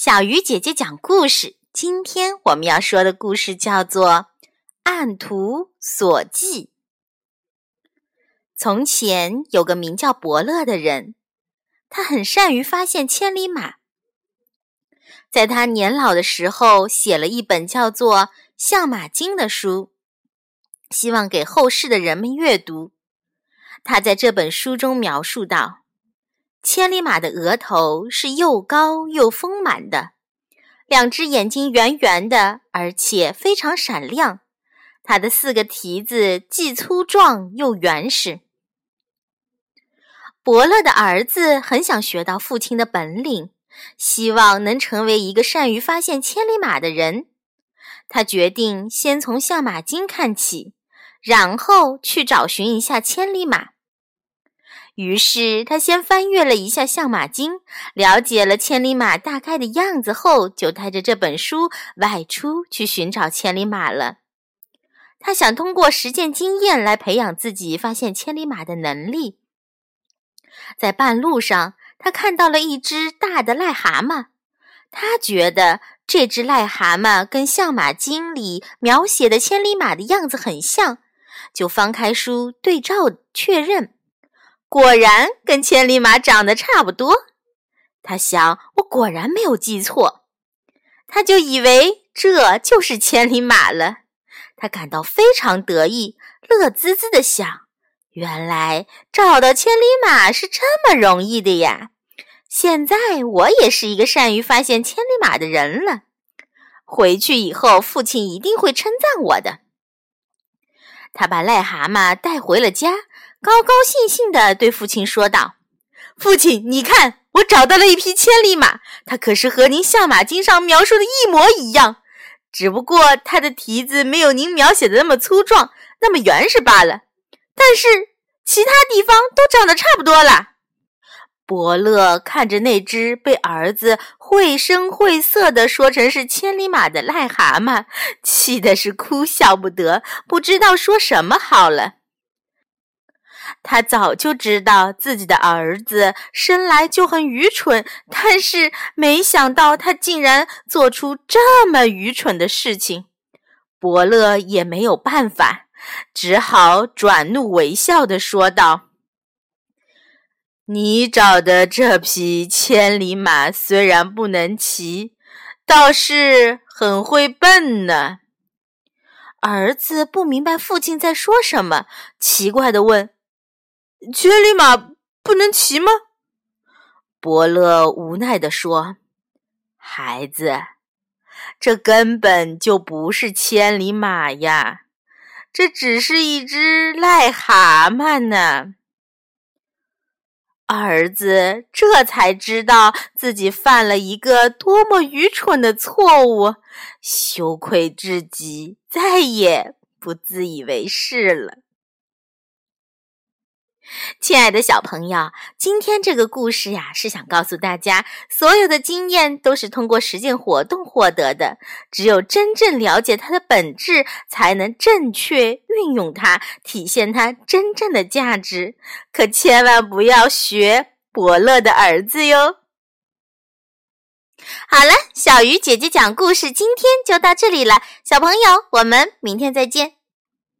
小鱼姐姐讲故事。今天我们要说的故事叫做《按图索骥》。从前有个名叫伯乐的人，他很善于发现千里马。在他年老的时候，写了一本叫做《相马经》的书，希望给后世的人们阅读。他在这本书中描述道。千里马的额头是又高又丰满的，两只眼睛圆圆的，而且非常闪亮。它的四个蹄子既粗壮又圆实。伯乐的儿子很想学到父亲的本领，希望能成为一个善于发现千里马的人。他决定先从《相马经》看起，然后去找寻一下千里马。于是他先翻阅了一下《相马经》，了解了千里马大概的样子后，就带着这本书外出去寻找千里马了。他想通过实践经验来培养自己发现千里马的能力。在半路上，他看到了一只大的癞蛤蟆，他觉得这只癞蛤蟆跟《相马经》里描写的千里马的样子很像，就翻开书对照确认。果然跟千里马长得差不多，他想，我果然没有记错，他就以为这就是千里马了。他感到非常得意，乐滋滋的想：原来找到千里马是这么容易的呀！现在我也是一个善于发现千里马的人了。回去以后，父亲一定会称赞我的。他把癞蛤蟆带回了家。高高兴兴地对父亲说道：“父亲，你看，我找到了一匹千里马，它可是和您《相马经》上描述的一模一样，只不过它的蹄子没有您描写的那么粗壮，那么原始罢了。但是其他地方都长得差不多了。”伯乐看着那只被儿子绘声绘色地说成是千里马的癞蛤蟆，气的是哭笑不得，不知道说什么好了。他早就知道自己的儿子生来就很愚蠢，但是没想到他竟然做出这么愚蠢的事情。伯乐也没有办法，只好转怒为笑的说道：“你找的这匹千里马虽然不能骑，倒是很会笨呢。”儿子不明白父亲在说什么，奇怪的问。千里马不能骑吗？伯乐无奈地说：“孩子，这根本就不是千里马呀，这只是一只癞蛤蟆呢。”儿子这才知道自己犯了一个多么愚蠢的错误，羞愧至极，再也不自以为是了。亲爱的小朋友，今天这个故事呀，是想告诉大家，所有的经验都是通过实践活动获得的。只有真正了解它的本质，才能正确运用它，体现它真正的价值。可千万不要学伯乐的儿子哟。好了，小鱼姐姐讲故事，今天就到这里了。小朋友，我们明天再见。